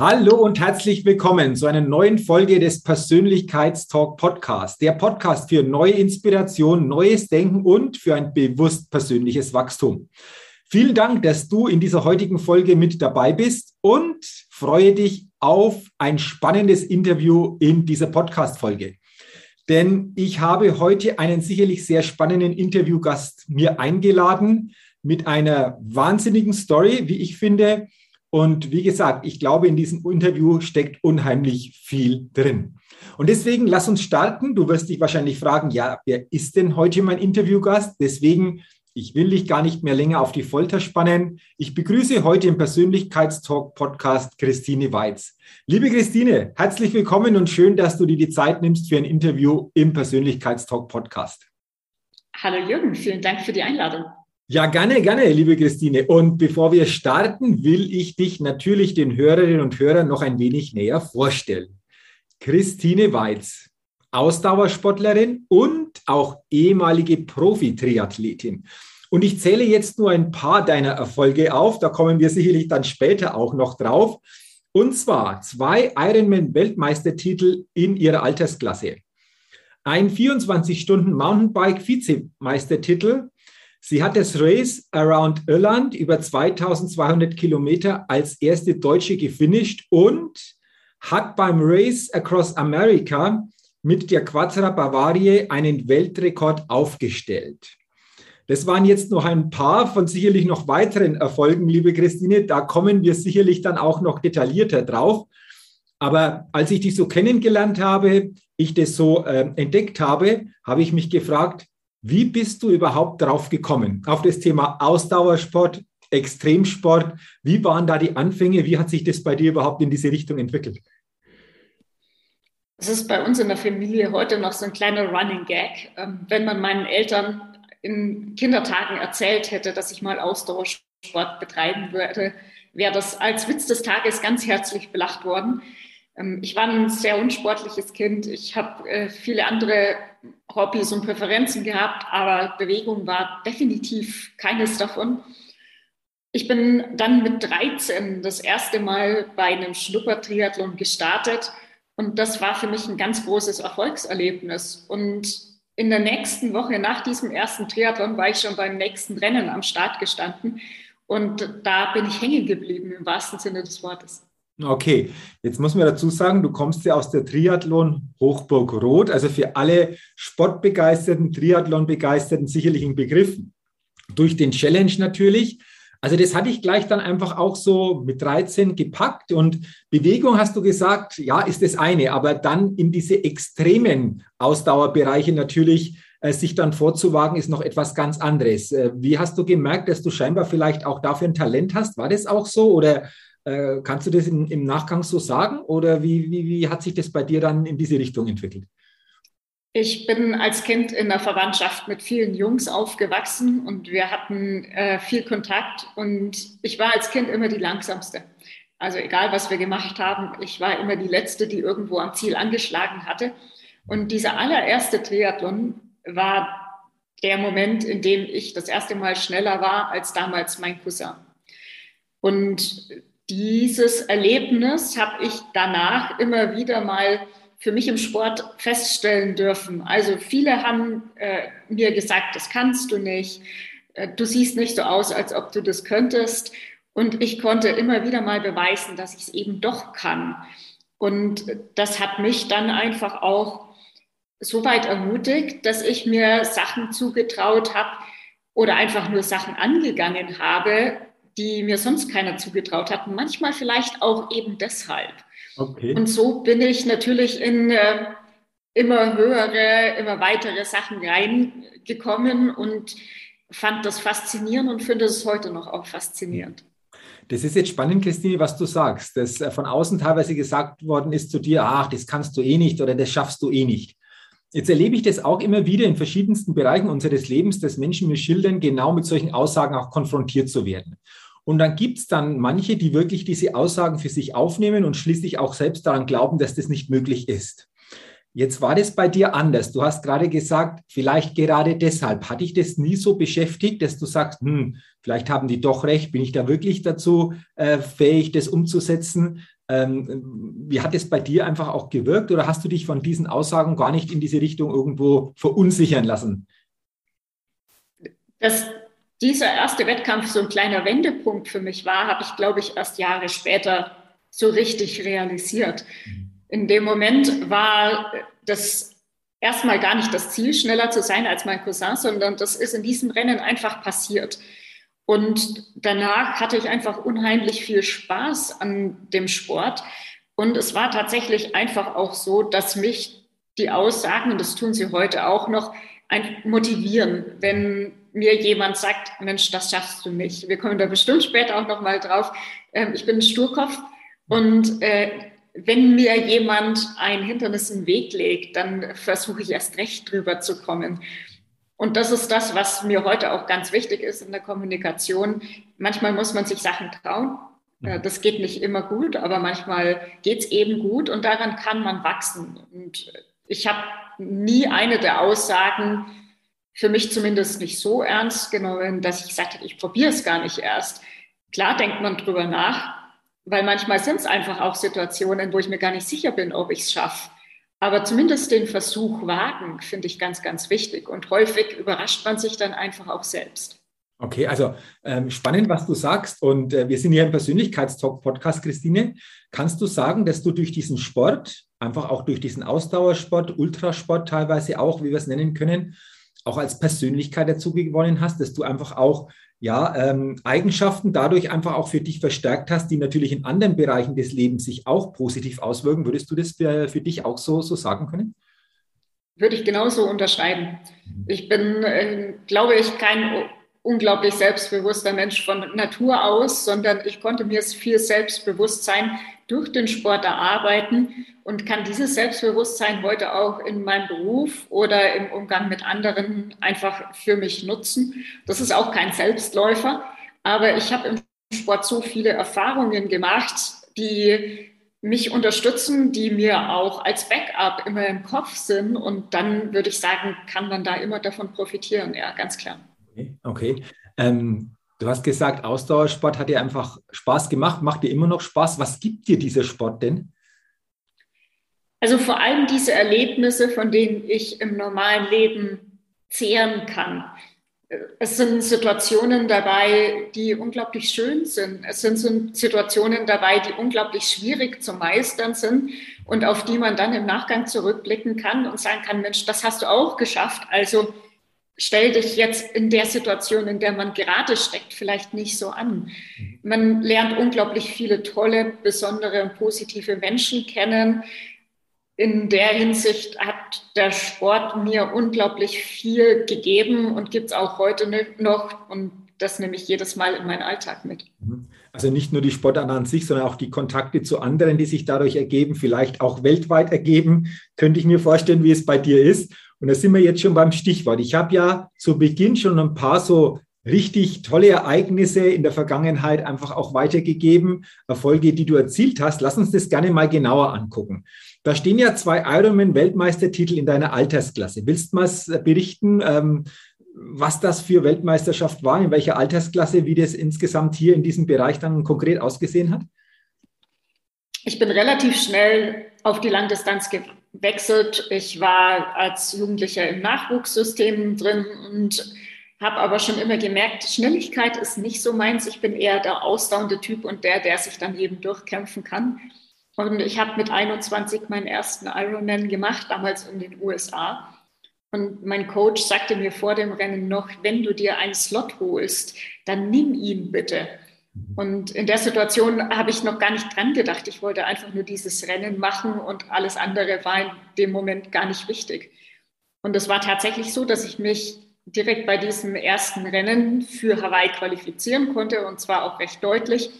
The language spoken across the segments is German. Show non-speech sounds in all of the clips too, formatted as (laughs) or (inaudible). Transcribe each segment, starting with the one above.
Hallo und herzlich willkommen zu einer neuen Folge des Persönlichkeitstalk Podcast. Der Podcast für neue Inspiration, neues Denken und für ein bewusst persönliches Wachstum. Vielen Dank, dass du in dieser heutigen Folge mit dabei bist und freue dich auf ein spannendes Interview in dieser Podcast-Folge. Denn ich habe heute einen sicherlich sehr spannenden Interviewgast mir eingeladen mit einer wahnsinnigen Story, wie ich finde, und wie gesagt, ich glaube, in diesem Interview steckt unheimlich viel drin. Und deswegen lass uns starten. Du wirst dich wahrscheinlich fragen, ja, wer ist denn heute mein Interviewgast? Deswegen, ich will dich gar nicht mehr länger auf die Folter spannen. Ich begrüße heute im Persönlichkeitstalk-Podcast Christine Weiz. Liebe Christine, herzlich willkommen und schön, dass du dir die Zeit nimmst für ein Interview im Persönlichkeitstalk-Podcast. Hallo Jürgen, vielen Dank für die Einladung. Ja, gerne, gerne, liebe Christine. Und bevor wir starten, will ich dich natürlich den Hörerinnen und Hörern noch ein wenig näher vorstellen. Christine Weiz, Ausdauersportlerin und auch ehemalige Profi-Triathletin. Und ich zähle jetzt nur ein paar deiner Erfolge auf, da kommen wir sicherlich dann später auch noch drauf. Und zwar zwei Ironman-Weltmeistertitel in ihrer Altersklasse. Ein 24-Stunden-Mountainbike-Vizemeistertitel Sie hat das Race Around Irland über 2200 Kilometer als erste Deutsche gefinisht und hat beim Race Across America mit der Quattro Bavaria einen Weltrekord aufgestellt. Das waren jetzt noch ein paar von sicherlich noch weiteren Erfolgen, liebe Christine. Da kommen wir sicherlich dann auch noch detaillierter drauf. Aber als ich dich so kennengelernt habe, ich das so äh, entdeckt habe, habe ich mich gefragt, wie bist du überhaupt drauf gekommen? Auf das Thema Ausdauersport, Extremsport. Wie waren da die Anfänge? Wie hat sich das bei dir überhaupt in diese Richtung entwickelt? Es ist bei uns in der Familie heute noch so ein kleiner Running Gag. Ähm, wenn man meinen Eltern in Kindertagen erzählt hätte, dass ich mal Ausdauersport betreiben würde, wäre das als Witz des Tages ganz herzlich belacht worden. Ähm, ich war ein sehr unsportliches Kind. Ich habe äh, viele andere Hobbys und Präferenzen gehabt, aber Bewegung war definitiv keines davon. Ich bin dann mit 13 das erste Mal bei einem Schnuppertriathlon gestartet und das war für mich ein ganz großes Erfolgserlebnis. Und in der nächsten Woche nach diesem ersten Triathlon war ich schon beim nächsten Rennen am Start gestanden und da bin ich hängen geblieben im wahrsten Sinne des Wortes. Okay, jetzt muss man dazu sagen, du kommst ja aus der Triathlon Hochburg Rot, also für alle Sportbegeisterten, Triathlon-Begeisterten sicherlich ein Begriff. Durch den Challenge natürlich. Also das hatte ich gleich dann einfach auch so mit 13 gepackt und Bewegung hast du gesagt, ja, ist das eine, aber dann in diese extremen Ausdauerbereiche natürlich äh, sich dann vorzuwagen, ist noch etwas ganz anderes. Äh, wie hast du gemerkt, dass du scheinbar vielleicht auch dafür ein Talent hast? War das auch so oder äh, kannst du das in, im Nachgang so sagen oder wie, wie, wie hat sich das bei dir dann in diese Richtung entwickelt? Ich bin als Kind in der Verwandtschaft mit vielen Jungs aufgewachsen und wir hatten äh, viel Kontakt und ich war als Kind immer die langsamste. Also egal, was wir gemacht haben, ich war immer die letzte, die irgendwo am Ziel angeschlagen hatte. Und dieser allererste Triathlon war der Moment, in dem ich das erste Mal schneller war als damals mein Cousin. Und dieses Erlebnis habe ich danach immer wieder mal für mich im Sport feststellen dürfen. Also viele haben äh, mir gesagt, das kannst du nicht, äh, du siehst nicht so aus, als ob du das könntest. Und ich konnte immer wieder mal beweisen, dass ich es eben doch kann. Und das hat mich dann einfach auch so weit ermutigt, dass ich mir Sachen zugetraut habe oder einfach nur Sachen angegangen habe, die mir sonst keiner zugetraut hat. Manchmal vielleicht auch eben deshalb. Okay. Und so bin ich natürlich in äh, immer höhere, immer weitere Sachen reingekommen und fand das faszinierend und finde es heute noch auch faszinierend. Das ist jetzt spannend, Christine, was du sagst, dass äh, von außen teilweise gesagt worden ist zu dir, ach, das kannst du eh nicht oder das schaffst du eh nicht. Jetzt erlebe ich das auch immer wieder in verschiedensten Bereichen unseres Lebens, dass Menschen mir schildern, genau mit solchen Aussagen auch konfrontiert zu werden. Und dann gibt es dann manche, die wirklich diese Aussagen für sich aufnehmen und schließlich auch selbst daran glauben, dass das nicht möglich ist. Jetzt war das bei dir anders. Du hast gerade gesagt, vielleicht gerade deshalb. Hatte ich das nie so beschäftigt, dass du sagst, hm, vielleicht haben die doch recht, bin ich da wirklich dazu äh, fähig, das umzusetzen? Ähm, wie hat es bei dir einfach auch gewirkt oder hast du dich von diesen Aussagen gar nicht in diese Richtung irgendwo verunsichern lassen? Dass dieser erste Wettkampf so ein kleiner Wendepunkt für mich war, habe ich, glaube ich, erst Jahre später so richtig realisiert. In dem Moment war das erstmal gar nicht das Ziel, schneller zu sein als mein Cousin, sondern das ist in diesem Rennen einfach passiert. Und danach hatte ich einfach unheimlich viel Spaß an dem Sport. Und es war tatsächlich einfach auch so, dass mich die Aussagen, und das tun sie heute auch noch, motivieren, wenn mir jemand sagt, Mensch, das schaffst du nicht. Wir kommen da bestimmt später auch noch mal drauf. Ähm, ich bin ein Sturkopf und äh, wenn mir jemand ein Hindernis im Weg legt, dann versuche ich erst recht drüber zu kommen. Und das ist das, was mir heute auch ganz wichtig ist in der Kommunikation. Manchmal muss man sich Sachen trauen. Mhm. Das geht nicht immer gut, aber manchmal geht es eben gut und daran kann man wachsen. Und ich habe nie eine der Aussagen für mich zumindest nicht so ernst genommen, dass ich gesagt habe, ich probiere es gar nicht erst. Klar denkt man drüber nach, weil manchmal sind es einfach auch Situationen, wo ich mir gar nicht sicher bin, ob ich es schaffe. Aber zumindest den Versuch wagen, finde ich ganz, ganz wichtig. Und häufig überrascht man sich dann einfach auch selbst. Okay, also ähm, spannend, was du sagst. Und äh, wir sind hier im Persönlichkeitstalk-Podcast, Christine. Kannst du sagen, dass du durch diesen Sport, einfach auch durch diesen Ausdauersport, Ultrasport teilweise auch, wie wir es nennen können, auch als Persönlichkeit dazu gewonnen hast, dass du einfach auch ja, ähm, Eigenschaften dadurch einfach auch für dich verstärkt hast, die natürlich in anderen Bereichen des Lebens sich auch positiv auswirken. Würdest du das für, für dich auch so, so sagen können? Würde ich genauso unterschreiben. Ich bin, äh, glaube ich, kein unglaublich selbstbewusster Mensch von Natur aus, sondern ich konnte mir viel Selbstbewusstsein durch den Sport erarbeiten und kann dieses Selbstbewusstsein heute auch in meinem Beruf oder im Umgang mit anderen einfach für mich nutzen. Das ist auch kein Selbstläufer, aber ich habe im Sport so viele Erfahrungen gemacht, die mich unterstützen, die mir auch als Backup immer im Kopf sind. Und dann würde ich sagen, kann man da immer davon profitieren. Ja, ganz klar. Okay. Ähm, du hast gesagt, Ausdauersport hat dir einfach Spaß gemacht, macht dir immer noch Spaß. Was gibt dir dieser Sport denn? Also vor allem diese Erlebnisse, von denen ich im normalen Leben zehren kann. Es sind Situationen dabei, die unglaublich schön sind. Es sind Situationen dabei, die unglaublich schwierig zu meistern sind und auf die man dann im Nachgang zurückblicken kann und sagen kann, Mensch, das hast du auch geschafft. Also stell dich jetzt in der Situation, in der man gerade steckt, vielleicht nicht so an. Man lernt unglaublich viele tolle, besondere und positive Menschen kennen in der Hinsicht hat der Sport mir unglaublich viel gegeben und gibt es auch heute noch. Und das nehme ich jedes Mal in meinen Alltag mit. Mhm. Also nicht nur die Sportart an sich, sondern auch die Kontakte zu anderen, die sich dadurch ergeben, vielleicht auch weltweit ergeben, könnte ich mir vorstellen, wie es bei dir ist. Und da sind wir jetzt schon beim Stichwort. Ich habe ja zu Beginn schon ein paar so richtig tolle Ereignisse in der Vergangenheit einfach auch weitergegeben, Erfolge, die du erzielt hast. Lass uns das gerne mal genauer angucken. Da stehen ja zwei Ironman-Weltmeistertitel in deiner Altersklasse. Willst du mal berichten, ähm, was das für Weltmeisterschaft war, in welcher Altersklasse, wie das insgesamt hier in diesem Bereich dann konkret ausgesehen hat? Ich bin relativ schnell auf die Langdistanz gewechselt. Ich war als Jugendlicher im Nachwuchssystem drin und habe aber schon immer gemerkt, Schnelligkeit ist nicht so meins. Ich bin eher der ausdauernde Typ und der, der sich dann eben durchkämpfen kann. Und ich habe mit 21 meinen ersten Ironman gemacht, damals in den USA. Und mein Coach sagte mir vor dem Rennen noch, wenn du dir einen Slot holst, dann nimm ihn bitte. Und in der Situation habe ich noch gar nicht dran gedacht. Ich wollte einfach nur dieses Rennen machen und alles andere war in dem Moment gar nicht wichtig. Und es war tatsächlich so, dass ich mich direkt bei diesem ersten Rennen für Hawaii qualifizieren konnte und zwar auch recht deutlich.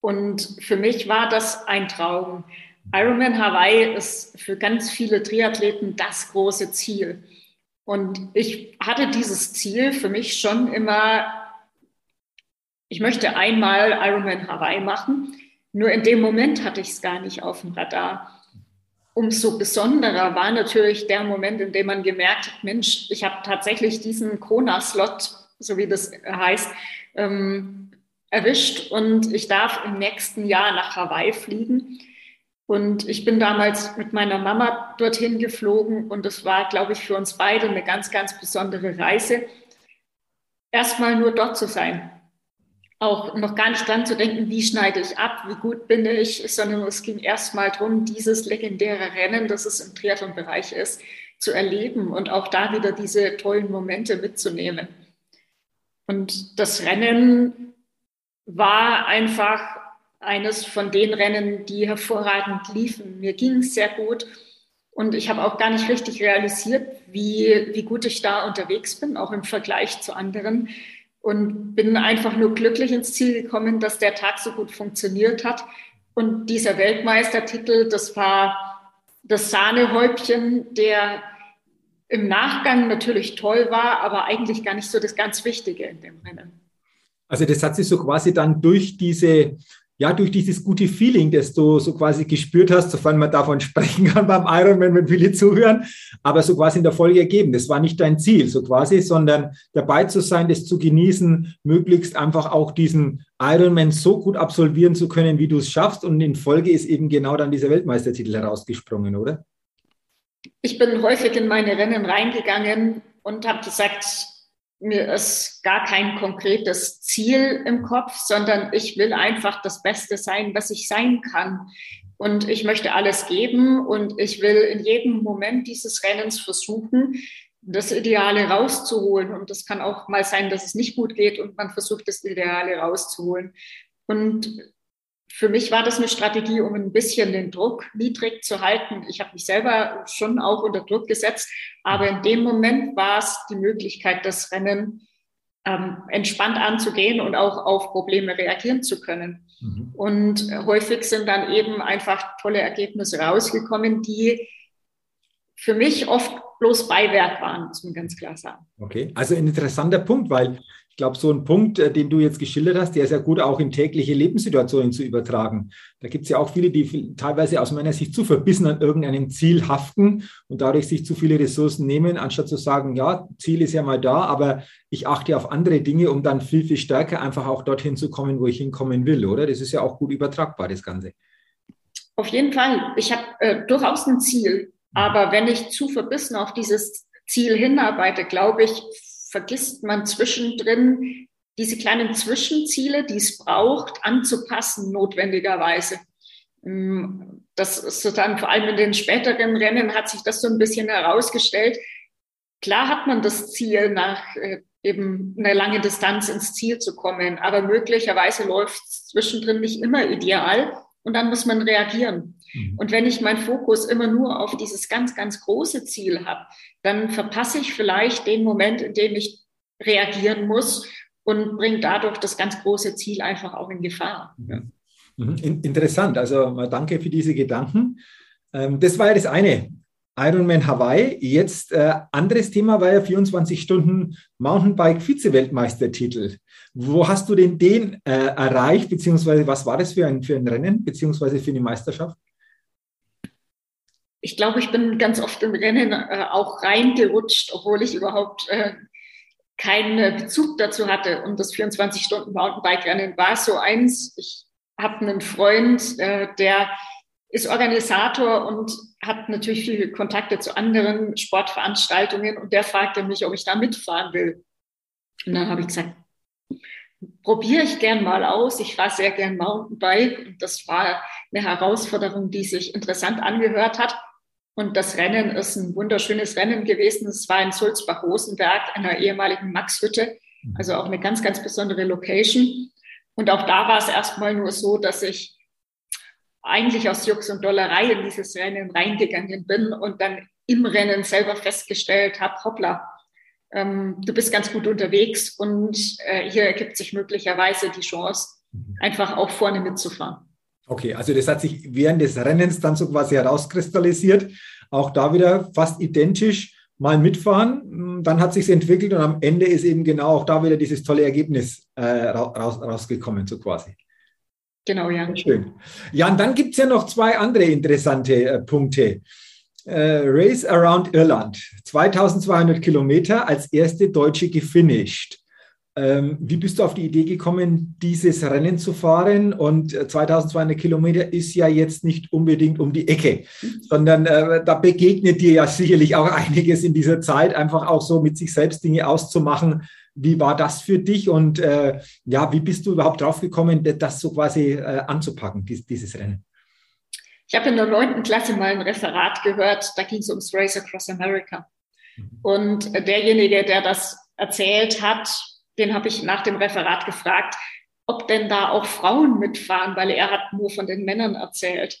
Und für mich war das ein Traum. Ironman Hawaii ist für ganz viele Triathleten das große Ziel. Und ich hatte dieses Ziel für mich schon immer, ich möchte einmal Ironman Hawaii machen. Nur in dem Moment hatte ich es gar nicht auf dem Radar umso besonderer war natürlich der Moment, in dem man gemerkt hat, Mensch, ich habe tatsächlich diesen Kona-Slot, so wie das heißt, ähm, erwischt und ich darf im nächsten Jahr nach Hawaii fliegen. Und ich bin damals mit meiner Mama dorthin geflogen und es war, glaube ich, für uns beide eine ganz, ganz besondere Reise, erstmal nur dort zu sein auch noch gar nicht dran zu denken, wie schneide ich ab, wie gut bin ich, sondern es ging erstmal darum, dieses legendäre Rennen, das es im Triathlon-Bereich ist, zu erleben und auch da wieder diese tollen Momente mitzunehmen. Und das Rennen war einfach eines von den Rennen, die hervorragend liefen. Mir ging es sehr gut und ich habe auch gar nicht richtig realisiert, wie, wie gut ich da unterwegs bin, auch im Vergleich zu anderen und bin einfach nur glücklich ins Ziel gekommen, dass der Tag so gut funktioniert hat. Und dieser Weltmeistertitel, das war das Sahnehäubchen, der im Nachgang natürlich toll war, aber eigentlich gar nicht so das ganz Wichtige in dem Rennen. Also das hat sich so quasi dann durch diese ja, durch dieses gute Feeling, das du so quasi gespürt hast, sofern man davon (laughs) sprechen kann beim Ironman, wenn viele zuhören, aber so quasi in der Folge ergeben. Das war nicht dein Ziel, so quasi, sondern dabei zu sein, das zu genießen, möglichst einfach auch diesen Ironman so gut absolvieren zu können, wie du es schaffst. Und in Folge ist eben genau dann dieser Weltmeistertitel herausgesprungen, oder? Ich bin häufig in meine Rennen reingegangen und habe gesagt, mir ist gar kein konkretes Ziel im Kopf, sondern ich will einfach das Beste sein, was ich sein kann. Und ich möchte alles geben und ich will in jedem Moment dieses Rennens versuchen, das Ideale rauszuholen. Und das kann auch mal sein, dass es nicht gut geht und man versucht, das Ideale rauszuholen. Und für mich war das eine Strategie, um ein bisschen den Druck niedrig zu halten. Ich habe mich selber schon auch unter Druck gesetzt, aber in dem Moment war es die Möglichkeit, das Rennen ähm, entspannt anzugehen und auch auf Probleme reagieren zu können. Mhm. Und häufig sind dann eben einfach tolle Ergebnisse rausgekommen, die für mich oft bloß Beiwerk waren, muss man ganz klar sagen. Okay, also ein interessanter Punkt, weil ich glaube, so ein Punkt, äh, den du jetzt geschildert hast, der ist ja gut auch in tägliche Lebenssituationen zu übertragen. Da gibt es ja auch viele, die teilweise aus meiner Sicht zu verbissen an irgendeinem Ziel haften und dadurch sich zu viele Ressourcen nehmen, anstatt zu sagen, ja, Ziel ist ja mal da, aber ich achte auf andere Dinge, um dann viel, viel stärker einfach auch dorthin zu kommen, wo ich hinkommen will, oder? Das ist ja auch gut übertragbar, das Ganze. Auf jeden Fall. Ich habe äh, durchaus ein Ziel, mhm. aber wenn ich zu verbissen auf dieses Ziel hinarbeite, glaube ich, vergisst man zwischendrin diese kleinen Zwischenziele, die es braucht, anzupassen, notwendigerweise. Mm, das ist so dann vor allem in den späteren Rennen hat sich das so ein bisschen herausgestellt. Klar hat man das Ziel, nach äh, eben einer langen Distanz ins Ziel zu kommen, aber möglicherweise läuft es zwischendrin nicht immer ideal und dann muss man reagieren. Mhm. Und wenn ich meinen Fokus immer nur auf dieses ganz, ganz große Ziel habe, dann verpasse ich vielleicht den Moment, in dem ich reagieren muss und bringe dadurch das ganz große Ziel einfach auch in Gefahr. Ja. Mhm. Interessant. Also mal danke für diese Gedanken. Ähm, das war ja das eine. Ironman Hawaii. Jetzt äh, anderes Thema war ja 24 Stunden Mountainbike Vize-Weltmeistertitel. Wo hast du denn den äh, erreicht, beziehungsweise was war das für ein, für ein Rennen, beziehungsweise für eine Meisterschaft? Ich glaube, ich bin ganz oft im Rennen äh, auch reingerutscht, obwohl ich überhaupt äh, keinen Bezug dazu hatte. Und das 24-Stunden-Mountainbike-Rennen war so eins. Ich habe einen Freund, äh, der ist Organisator und hat natürlich viele Kontakte zu anderen Sportveranstaltungen und der fragte mich, ob ich da mitfahren will. Und dann habe ich gesagt, probiere ich gern mal aus. Ich fahre sehr gern Mountainbike und das war eine Herausforderung, die sich interessant angehört hat. Und das Rennen ist ein wunderschönes Rennen gewesen. Es war in Sulzbach-Rosenberg, einer ehemaligen Maxhütte, mhm. also auch eine ganz, ganz besondere Location. Und auch da war es erstmal nur so, dass ich eigentlich aus Jux und Dollerei in dieses Rennen reingegangen bin und dann im Rennen selber festgestellt habe, hoppla, ähm, du bist ganz gut unterwegs und äh, hier ergibt sich möglicherweise die Chance, mhm. einfach auch vorne mitzufahren. Okay, also das hat sich während des Rennens dann so quasi herauskristallisiert. Auch da wieder fast identisch mal mitfahren. Dann hat sich entwickelt und am Ende ist eben genau auch da wieder dieses tolle Ergebnis äh, raus, rausgekommen, so quasi. Genau, ja. Schön. Ja, und dann gibt es ja noch zwei andere interessante äh, Punkte. Äh, Race Around Irland, 2200 Kilometer als erste Deutsche gefinisht. Ähm, wie bist du auf die Idee gekommen, dieses Rennen zu fahren? Und 2200 äh, Kilometer ist ja jetzt nicht unbedingt um die Ecke, sondern äh, da begegnet dir ja sicherlich auch (laughs) einiges in dieser Zeit, einfach auch so mit sich selbst Dinge auszumachen. Wie war das für dich und äh, ja, wie bist du überhaupt drauf gekommen, das so quasi äh, anzupacken, dies, dieses Rennen? Ich habe in der neunten Klasse mal ein Referat gehört, da ging es ums Race Across America. Mhm. Und derjenige, der das erzählt hat, den habe ich nach dem Referat gefragt, ob denn da auch Frauen mitfahren, weil er hat nur von den Männern erzählt.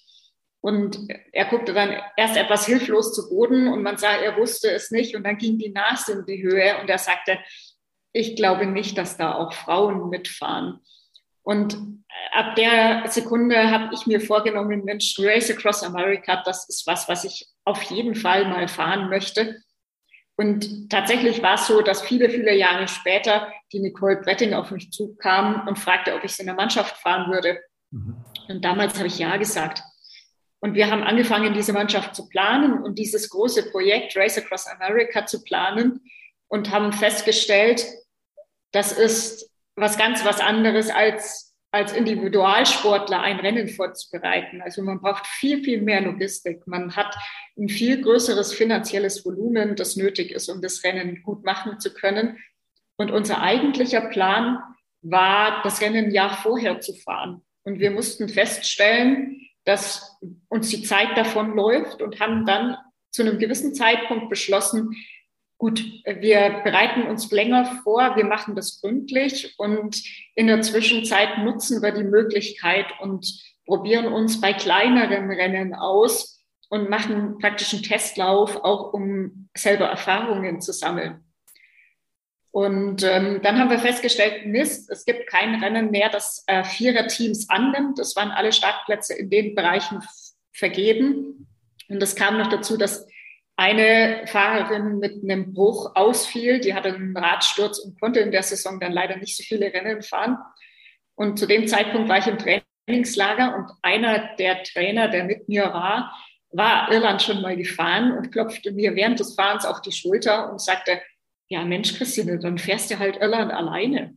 Und er guckte dann erst etwas hilflos zu Boden und man sah, er wusste es nicht. Und dann ging die Nase in die Höhe und er sagte, ich glaube nicht, dass da auch Frauen mitfahren. Und ab der Sekunde habe ich mir vorgenommen, Mensch, Race Across America, das ist was, was ich auf jeden Fall mal fahren möchte. Und tatsächlich war es so, dass viele, viele Jahre später die Nicole Bretting auf mich zukam und fragte, ob ich in der Mannschaft fahren würde. Mhm. Und damals habe ich ja gesagt. Und wir haben angefangen, diese Mannschaft zu planen und dieses große Projekt Race Across America zu planen und haben festgestellt, das ist was ganz was anderes als als Individualsportler ein Rennen vorzubereiten. Also man braucht viel, viel mehr Logistik. Man hat ein viel größeres finanzielles Volumen, das nötig ist, um das Rennen gut machen zu können. Und unser eigentlicher Plan war, das Rennen ein Jahr vorher zu fahren. Und wir mussten feststellen, dass uns die Zeit davon läuft und haben dann zu einem gewissen Zeitpunkt beschlossen, gut, wir bereiten uns länger vor, wir machen das gründlich und in der Zwischenzeit nutzen wir die Möglichkeit und probieren uns bei kleineren Rennen aus und machen praktisch einen Testlauf, auch um selber Erfahrungen zu sammeln. Und ähm, dann haben wir festgestellt, Mist, es gibt kein Rennen mehr, das äh, Vierer-Teams annimmt. Das waren alle Startplätze in den Bereichen vergeben. Und es kam noch dazu, dass eine Fahrerin mit einem Bruch ausfiel. Die hatte einen Radsturz und konnte in der Saison dann leider nicht so viele Rennen fahren. Und zu dem Zeitpunkt war ich im Trainingslager und einer der Trainer, der mit mir war, war Irland schon mal gefahren und klopfte mir während des Fahrens auf die Schulter und sagte, ja Mensch, Christine, dann fährst du halt Irland alleine.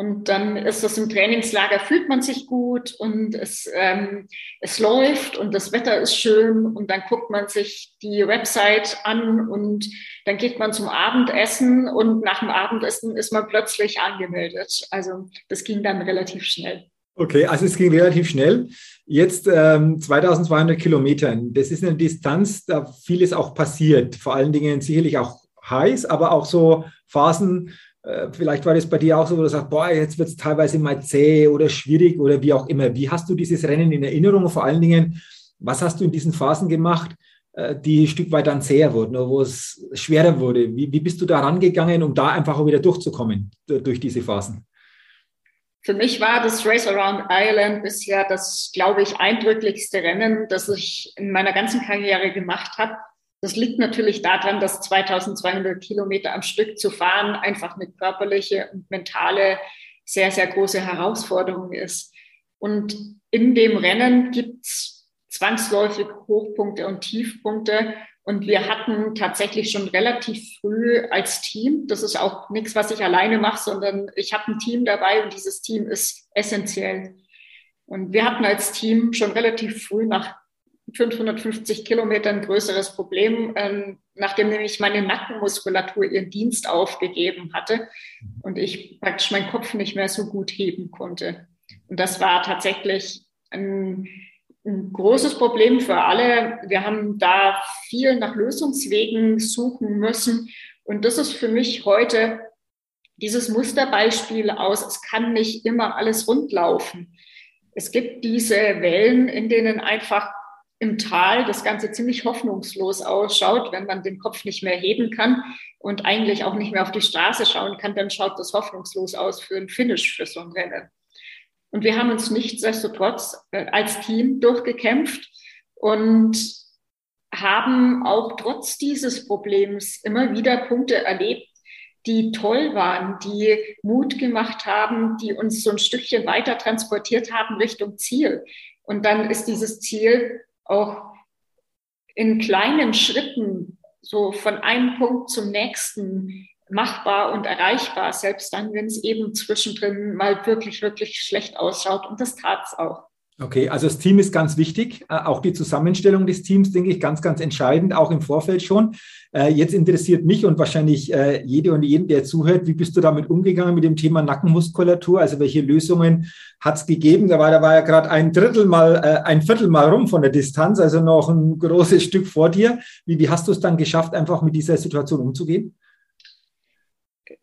Und dann ist das im Trainingslager, fühlt man sich gut und es, ähm, es läuft und das Wetter ist schön und dann guckt man sich die Website an und dann geht man zum Abendessen und nach dem Abendessen ist man plötzlich angemeldet. Also das ging dann relativ schnell. Okay, also es ging relativ schnell. Jetzt ähm, 2200 Kilometer, das ist eine Distanz, da vieles auch passiert. Vor allen Dingen sicherlich auch heiß, aber auch so Phasen, vielleicht war das bei dir auch so, wo du sagst, boah, jetzt wird es teilweise mal zäh oder schwierig oder wie auch immer. Wie hast du dieses Rennen in Erinnerung? Vor allen Dingen, was hast du in diesen Phasen gemacht, äh, die ein Stück weit dann zäher wurden, wo es schwerer wurde? Wie, wie bist du da rangegangen, um da einfach auch wieder durchzukommen durch diese Phasen? Für mich war das Race Around Ireland bisher das, glaube ich, eindrücklichste Rennen, das ich in meiner ganzen Karriere gemacht habe. Das liegt natürlich daran, dass 2200 Kilometer am Stück zu fahren einfach eine körperliche und mentale sehr, sehr große Herausforderung ist. Und in dem Rennen gibt es zwangsläufig Hochpunkte und Tiefpunkte. Und wir hatten tatsächlich schon relativ früh als Team, das ist auch nichts, was ich alleine mache, sondern ich habe ein Team dabei und dieses Team ist essentiell. Und wir hatten als Team schon relativ früh nach 550 Kilometer ein größeres Problem, ähm, nachdem nämlich meine Nackenmuskulatur ihren Dienst aufgegeben hatte und ich praktisch meinen Kopf nicht mehr so gut heben konnte. Und das war tatsächlich ein, ein großes Problem für alle. Wir haben da viel nach Lösungswegen suchen müssen. Und das ist für mich heute dieses Musterbeispiel aus, es kann nicht immer alles rundlaufen. Es gibt diese Wellen, in denen einfach im Tal das Ganze ziemlich hoffnungslos ausschaut, wenn man den Kopf nicht mehr heben kann und eigentlich auch nicht mehr auf die Straße schauen kann, dann schaut das hoffnungslos aus für ein Finish für so ein Rennen. Und wir haben uns nichtsdestotrotz äh, als Team durchgekämpft und haben auch trotz dieses Problems immer wieder Punkte erlebt, die toll waren, die Mut gemacht haben, die uns so ein Stückchen weiter transportiert haben Richtung Ziel. Und dann ist dieses Ziel auch in kleinen Schritten so von einem Punkt zum nächsten machbar und erreichbar, selbst dann, wenn es eben zwischendrin mal wirklich, wirklich schlecht ausschaut. Und das tat es auch. Okay, also das Team ist ganz wichtig. Äh, auch die Zusammenstellung des Teams, denke ich, ganz, ganz entscheidend, auch im Vorfeld schon. Äh, jetzt interessiert mich und wahrscheinlich äh, jede und jeden, der zuhört, wie bist du damit umgegangen mit dem Thema Nackenmuskulatur? Also welche Lösungen hat es gegeben? Da war, da war ja gerade ein Drittel mal, ein Viertel mal rum von der Distanz, also noch ein großes Stück vor dir. Wie, wie hast du es dann geschafft, einfach mit dieser Situation umzugehen?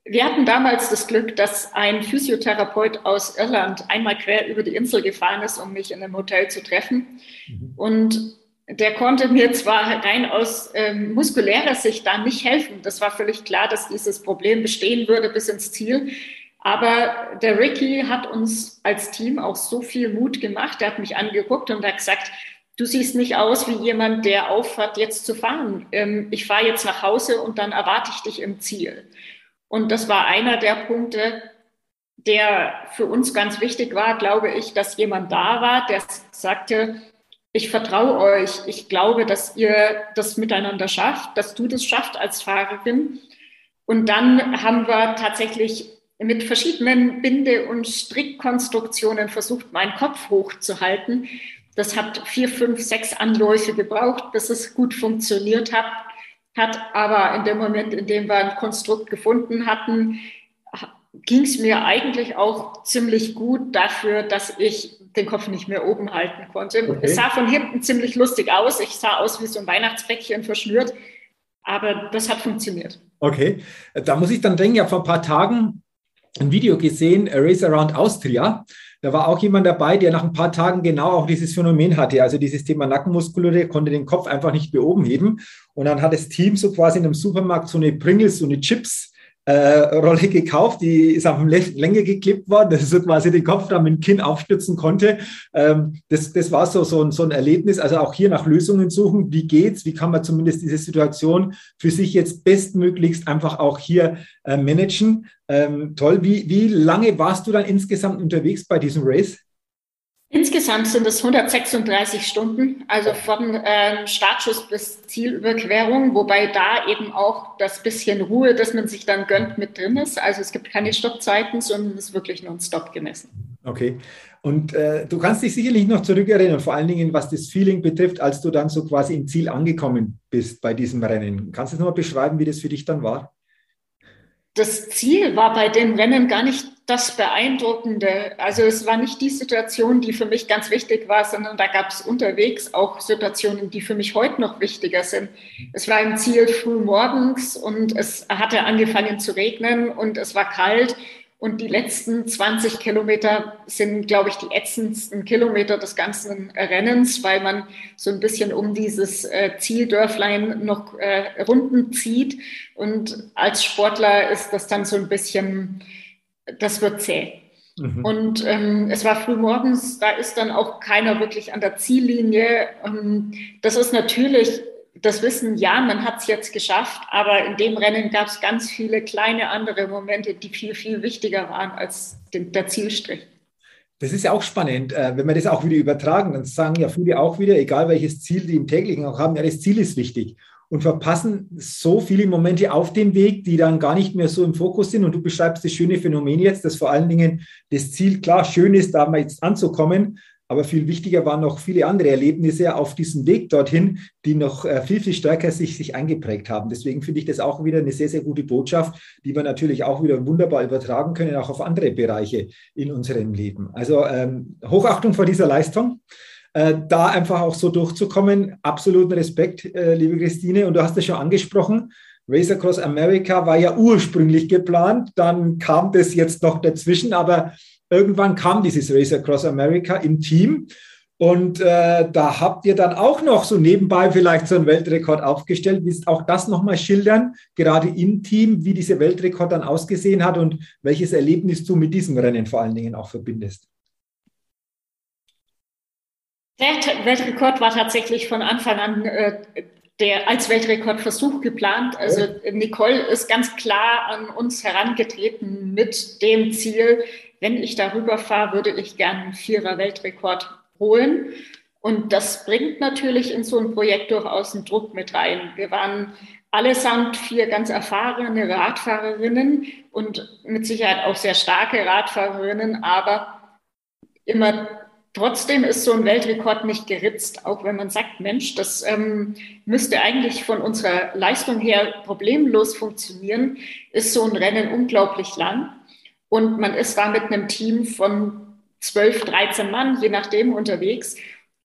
Wir hatten damals das Glück, dass ein Physiotherapeut aus Irland einmal quer über die Insel gefahren ist, um mich in einem Hotel zu treffen. Mhm. Und der konnte mir zwar rein aus ähm, muskulärer Sicht da nicht helfen. Das war völlig klar, dass dieses Problem bestehen würde bis ins Ziel. Aber der Ricky hat uns als Team auch so viel Mut gemacht. Er hat mich angeguckt und hat gesagt, du siehst nicht aus wie jemand, der aufhört, jetzt zu fahren. Ähm, ich fahre jetzt nach Hause und dann erwarte ich dich im Ziel. Und das war einer der Punkte, der für uns ganz wichtig war, glaube ich, dass jemand da war, der sagte, ich vertraue euch, ich glaube, dass ihr das miteinander schafft, dass du das schafft als Fahrerin. Und dann haben wir tatsächlich mit verschiedenen Binde- und Strickkonstruktionen versucht, meinen Kopf hochzuhalten. Das hat vier, fünf, sechs Anläufe gebraucht, bis es gut funktioniert hat hat. Aber in dem Moment, in dem wir ein Konstrukt gefunden hatten, ging es mir eigentlich auch ziemlich gut dafür, dass ich den Kopf nicht mehr oben halten konnte. Okay. Es sah von hinten ziemlich lustig aus. Ich sah aus wie so ein Weihnachtsbäckchen verschnürt. Aber das hat funktioniert. Okay, da muss ich dann denken, ja, vor ein paar Tagen ein Video gesehen, A Race Around Austria. Da war auch jemand dabei, der nach ein paar Tagen genau auch dieses Phänomen hatte, also dieses Thema Nackenmuskulatur, konnte den Kopf einfach nicht mehr oben heben. Und dann hat das Team so quasi in einem Supermarkt so eine Pringles, so eine Chips äh, Rolle gekauft, die ist auf dem Länge geklebt worden, dass so quasi den Kopf dann mit dem Kinn aufstützen konnte. Ähm, das, das war so, so, ein, so ein Erlebnis. Also auch hier nach Lösungen suchen. Wie geht's? Wie kann man zumindest diese Situation für sich jetzt bestmöglichst einfach auch hier äh, managen? Ähm, toll. Wie, wie lange warst du dann insgesamt unterwegs bei diesem Race? Insgesamt sind es 136 Stunden, also von ähm, Startschuss bis Zielüberquerung, wobei da eben auch das bisschen Ruhe, das man sich dann gönnt, mit drin ist. Also es gibt keine Stoppzeiten, sondern es ist wirklich nur ein Stop gemessen. Okay. Und äh, du kannst dich sicherlich noch zurückerinnern, vor allen Dingen was das Feeling betrifft, als du dann so quasi im Ziel angekommen bist bei diesem Rennen. Kannst du noch mal beschreiben, wie das für dich dann war? Das Ziel war bei dem Rennen gar nicht das Beeindruckende. Also es war nicht die Situation, die für mich ganz wichtig war, sondern da gab es unterwegs auch Situationen, die für mich heute noch wichtiger sind. Es war im Ziel früh morgens und es hatte angefangen zu regnen und es war kalt und die letzten 20 Kilometer sind, glaube ich, die ätzendsten Kilometer des ganzen Rennens, weil man so ein bisschen um dieses äh, Zieldörflein noch äh, Runden zieht. Und als Sportler ist das dann so ein bisschen, das wird zäh. Mhm. Und ähm, es war früh morgens, da ist dann auch keiner wirklich an der Ziellinie. Ähm, das ist natürlich das Wissen, ja, man hat es jetzt geschafft, aber in dem Rennen gab es ganz viele kleine andere Momente, die viel, viel wichtiger waren als den, der Zielstrich. Das ist ja auch spannend, äh, wenn wir das auch wieder übertragen, dann sagen ja viele auch wieder, egal welches Ziel die im täglichen auch haben, ja, das Ziel ist wichtig und verpassen so viele Momente auf dem Weg, die dann gar nicht mehr so im Fokus sind. Und du beschreibst das schöne Phänomen jetzt, dass vor allen Dingen das Ziel klar schön ist, da mal jetzt anzukommen, aber viel wichtiger waren noch viele andere Erlebnisse auf diesem Weg dorthin, die noch äh, viel, viel stärker sich, sich eingeprägt haben. Deswegen finde ich das auch wieder eine sehr, sehr gute Botschaft, die wir natürlich auch wieder wunderbar übertragen können, auch auf andere Bereiche in unserem Leben. Also ähm, Hochachtung vor dieser Leistung. Äh, da einfach auch so durchzukommen, absoluten Respekt, äh, liebe Christine. Und du hast es schon angesprochen, Race Across America war ja ursprünglich geplant, dann kam das jetzt noch dazwischen, aber irgendwann kam dieses Race Across America im Team. Und äh, da habt ihr dann auch noch so nebenbei vielleicht so einen Weltrekord aufgestellt. Willst auch das nochmal schildern, gerade im Team, wie dieser Weltrekord dann ausgesehen hat und welches Erlebnis du mit diesem Rennen vor allen Dingen auch verbindest? Der Weltrekord war tatsächlich von Anfang an äh, der als Weltrekordversuch geplant. Also Nicole ist ganz klar an uns herangetreten mit dem Ziel, wenn ich darüber fahre, würde ich gerne einen Vierer-Weltrekord holen. Und das bringt natürlich in so ein Projekt durchaus einen Druck mit rein. Wir waren allesamt vier ganz erfahrene Radfahrerinnen und mit Sicherheit auch sehr starke Radfahrerinnen, aber immer trotzdem ist so ein Weltrekord nicht geritzt, auch wenn man sagt, Mensch, das ähm, müsste eigentlich von unserer Leistung her problemlos funktionieren, ist so ein Rennen unglaublich lang. Und man ist da mit einem Team von 12, 13 Mann, je nachdem, unterwegs.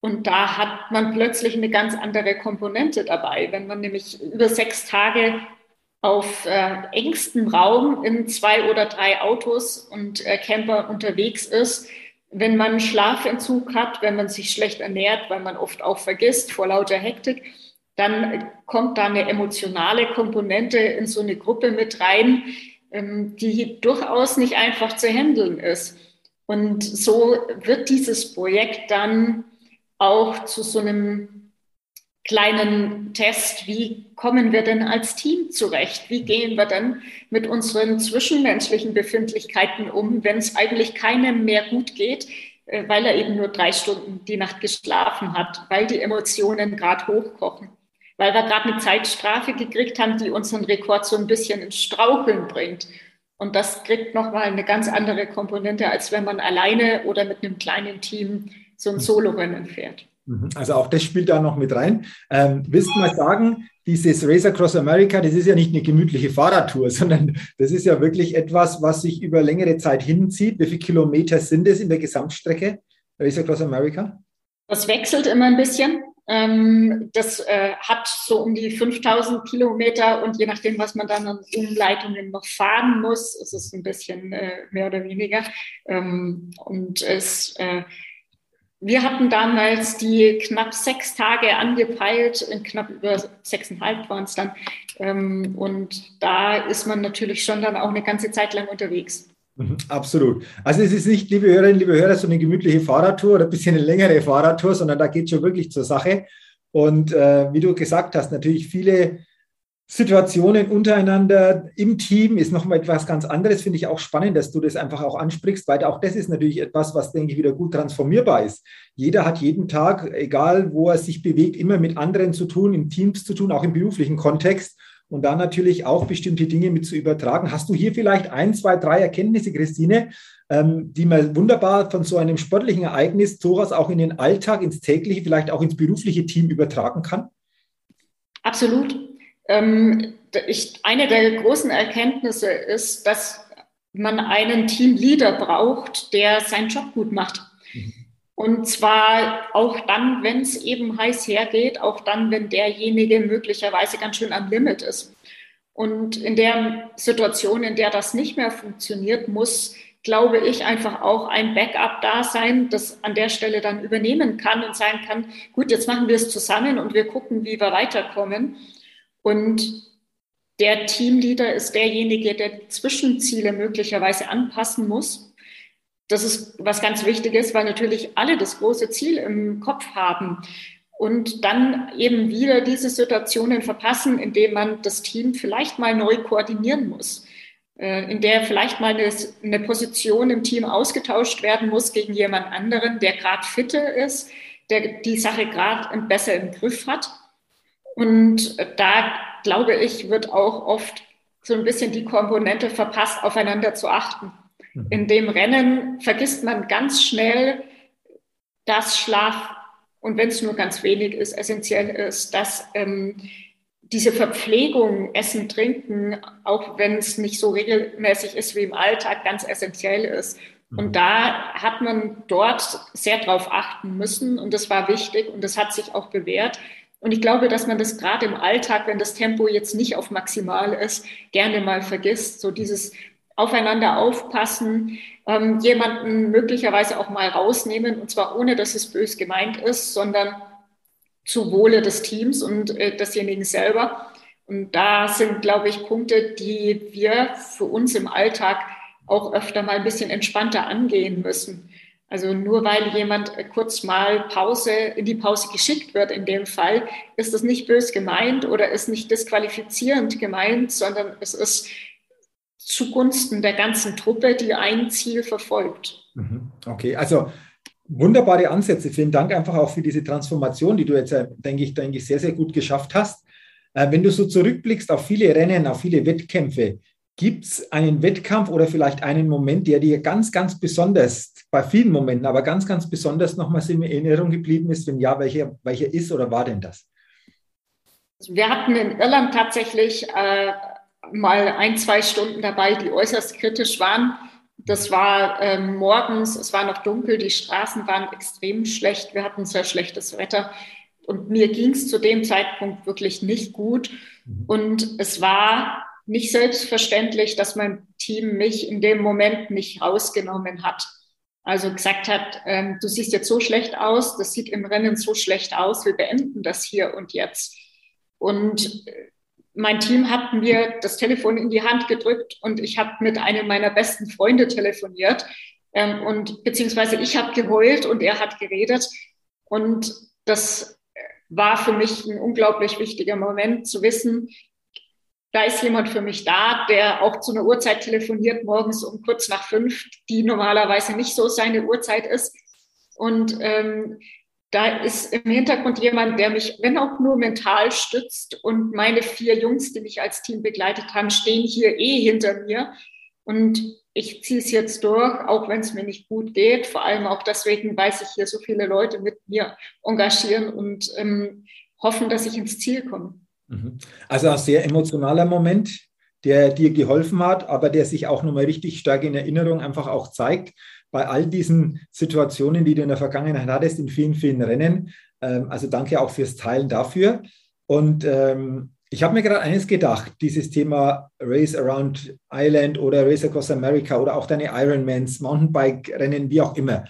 Und da hat man plötzlich eine ganz andere Komponente dabei. Wenn man nämlich über sechs Tage auf äh, engstem Raum in zwei oder drei Autos und äh, Camper unterwegs ist, wenn man Schlafentzug hat, wenn man sich schlecht ernährt, weil man oft auch vergisst vor lauter Hektik, dann kommt da eine emotionale Komponente in so eine Gruppe mit rein, die durchaus nicht einfach zu handeln ist. Und so wird dieses Projekt dann auch zu so einem kleinen Test, wie kommen wir denn als Team zurecht? Wie gehen wir denn mit unseren zwischenmenschlichen Befindlichkeiten um, wenn es eigentlich keinem mehr gut geht, äh, weil er eben nur drei Stunden die Nacht geschlafen hat, weil die Emotionen gerade hochkochen? Weil wir gerade eine Zeitstrafe gekriegt haben, die unseren Rekord so ein bisschen ins Straucheln bringt. Und das kriegt nochmal eine ganz andere Komponente, als wenn man alleine oder mit einem kleinen Team so ein Solo-Rennen fährt. Mhm. Also auch das spielt da noch mit rein. Ähm, willst du mal sagen, dieses Race Across America, das ist ja nicht eine gemütliche Fahrradtour, (laughs) sondern das ist ja wirklich etwas, was sich über längere Zeit hinzieht. Wie viele Kilometer sind es in der Gesamtstrecke Race Across America? Das wechselt immer ein bisschen. Ähm, das äh, hat so um die 5000 Kilometer und je nachdem, was man dann an Umleitungen noch fahren muss, ist es ein bisschen äh, mehr oder weniger. Ähm, und es, äh, wir hatten damals die knapp sechs Tage angepeilt, in knapp über sechseinhalb waren es dann. Ähm, und da ist man natürlich schon dann auch eine ganze Zeit lang unterwegs. Mhm, absolut. Also es ist nicht, liebe Hörerinnen, liebe Hörer, so eine gemütliche Fahrradtour oder ein bisschen eine längere Fahrradtour, sondern da geht es schon wirklich zur Sache. Und äh, wie du gesagt hast, natürlich viele Situationen untereinander im Team ist nochmal etwas ganz anderes. Finde ich auch spannend, dass du das einfach auch ansprichst, weil auch das ist natürlich etwas, was, denke ich, wieder gut transformierbar ist. Jeder hat jeden Tag, egal wo er sich bewegt, immer mit anderen zu tun, in Teams zu tun, auch im beruflichen Kontext und dann natürlich auch bestimmte Dinge mit zu übertragen. Hast du hier vielleicht ein, zwei, drei Erkenntnisse, Christine, ähm, die man wunderbar von so einem sportlichen Ereignis sowas auch in den Alltag, ins tägliche, vielleicht auch ins berufliche Team übertragen kann? Absolut. Ähm, ich, eine der großen Erkenntnisse ist, dass man einen Teamleader braucht, der seinen Job gut macht. Und zwar auch dann, wenn es eben heiß hergeht, auch dann, wenn derjenige möglicherweise ganz schön am Limit ist. Und in der Situation, in der das nicht mehr funktioniert, muss, glaube ich, einfach auch ein Backup da sein, das an der Stelle dann übernehmen kann und sagen kann, gut, jetzt machen wir es zusammen und wir gucken, wie wir weiterkommen. Und der Teamleader ist derjenige, der Zwischenziele möglicherweise anpassen muss das ist was ganz Wichtiges, weil natürlich alle das große Ziel im Kopf haben und dann eben wieder diese Situationen verpassen, indem man das Team vielleicht mal neu koordinieren muss, äh, in der vielleicht mal eine, eine Position im Team ausgetauscht werden muss gegen jemand anderen, der gerade fitter ist, der die Sache gerade besser im Griff hat. Und da, glaube ich, wird auch oft so ein bisschen die Komponente verpasst, aufeinander zu achten. In dem Rennen vergisst man ganz schnell, dass Schlaf, und wenn es nur ganz wenig ist, essentiell ist, dass ähm, diese Verpflegung, Essen, Trinken, auch wenn es nicht so regelmäßig ist wie im Alltag, ganz essentiell ist. Und mhm. da hat man dort sehr drauf achten müssen und das war wichtig und das hat sich auch bewährt. Und ich glaube, dass man das gerade im Alltag, wenn das Tempo jetzt nicht auf maximal ist, gerne mal vergisst. So dieses aufeinander aufpassen, ähm, jemanden möglicherweise auch mal rausnehmen und zwar ohne, dass es bös gemeint ist, sondern zu Wohle des Teams und äh, desjenigen selber. Und da sind, glaube ich, Punkte, die wir für uns im Alltag auch öfter mal ein bisschen entspannter angehen müssen. Also nur weil jemand kurz mal Pause in die Pause geschickt wird, in dem Fall, ist das nicht bös gemeint oder ist nicht disqualifizierend gemeint, sondern es ist zugunsten der ganzen Truppe, die ein Ziel verfolgt. Mhm. Okay, also wunderbare Ansätze. Vielen Dank einfach auch für diese Transformation, die du jetzt, äh, denke ich, denke ich sehr, sehr gut geschafft hast. Äh, wenn du so zurückblickst auf viele Rennen, auf viele Wettkämpfe, Gibt es einen Wettkampf oder vielleicht einen Moment, der dir ganz, ganz besonders, bei vielen Momenten, aber ganz, ganz besonders nochmals in Erinnerung geblieben ist? Wenn ja, welcher, welcher ist oder war denn das? Wir hatten in Irland tatsächlich äh, mal ein, zwei Stunden dabei, die äußerst kritisch waren. Das war äh, morgens, es war noch dunkel, die Straßen waren extrem schlecht, wir hatten sehr schlechtes Wetter und mir ging es zu dem Zeitpunkt wirklich nicht gut. Mhm. Und es war nicht selbstverständlich, dass mein Team mich in dem Moment nicht rausgenommen hat. Also gesagt hat, ähm, du siehst jetzt so schlecht aus, das sieht im Rennen so schlecht aus, wir beenden das hier und jetzt. Und äh, mein Team hat mir das Telefon in die Hand gedrückt und ich habe mit einem meiner besten Freunde telefoniert ähm, und beziehungsweise ich habe geheult und er hat geredet und das war für mich ein unglaublich wichtiger Moment zu wissen, da ist jemand für mich da, der auch zu einer Uhrzeit telefoniert, morgens um kurz nach fünf, die normalerweise nicht so seine Uhrzeit ist. Und ähm, da ist im Hintergrund jemand, der mich, wenn auch nur mental stützt. Und meine vier Jungs, die mich als Team begleitet haben, stehen hier eh hinter mir. Und ich ziehe es jetzt durch, auch wenn es mir nicht gut geht. Vor allem auch deswegen, weil sich hier so viele Leute mit mir engagieren und ähm, hoffen, dass ich ins Ziel komme. Mhm. Also ein sehr emotionaler Moment, der dir geholfen hat, aber der sich auch nochmal richtig stark in Erinnerung einfach auch zeigt. Bei all diesen Situationen, die du in der Vergangenheit hattest, in vielen, vielen Rennen. Ähm, also danke auch fürs Teilen dafür. Und ähm, ich habe mir gerade eines gedacht, dieses Thema Race Around Island oder Race Across America oder auch deine Ironmans, Mountainbike-Rennen, wie auch immer.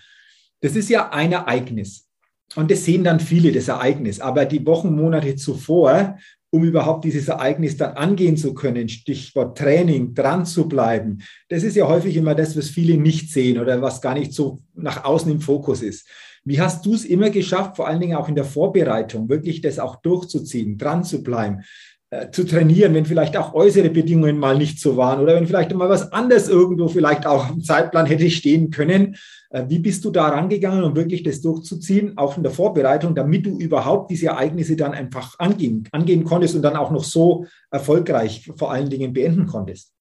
Das ist ja ein Ereignis. Und das sehen dann viele, das Ereignis. Aber die Wochen, Monate zuvor um überhaupt dieses Ereignis dann angehen zu können, Stichwort Training, dran zu bleiben. Das ist ja häufig immer das, was viele nicht sehen oder was gar nicht so nach außen im Fokus ist. Wie hast du es immer geschafft, vor allen Dingen auch in der Vorbereitung, wirklich das auch durchzuziehen, dran zu bleiben? Äh, zu trainieren, wenn vielleicht auch äußere Bedingungen mal nicht so waren oder wenn vielleicht mal was anderes irgendwo vielleicht auch im Zeitplan hätte stehen können. Äh, wie bist du da rangegangen, um wirklich das durchzuziehen, auch in der Vorbereitung, damit du überhaupt diese Ereignisse dann einfach angehen, angehen konntest und dann auch noch so erfolgreich vor allen Dingen beenden konntest?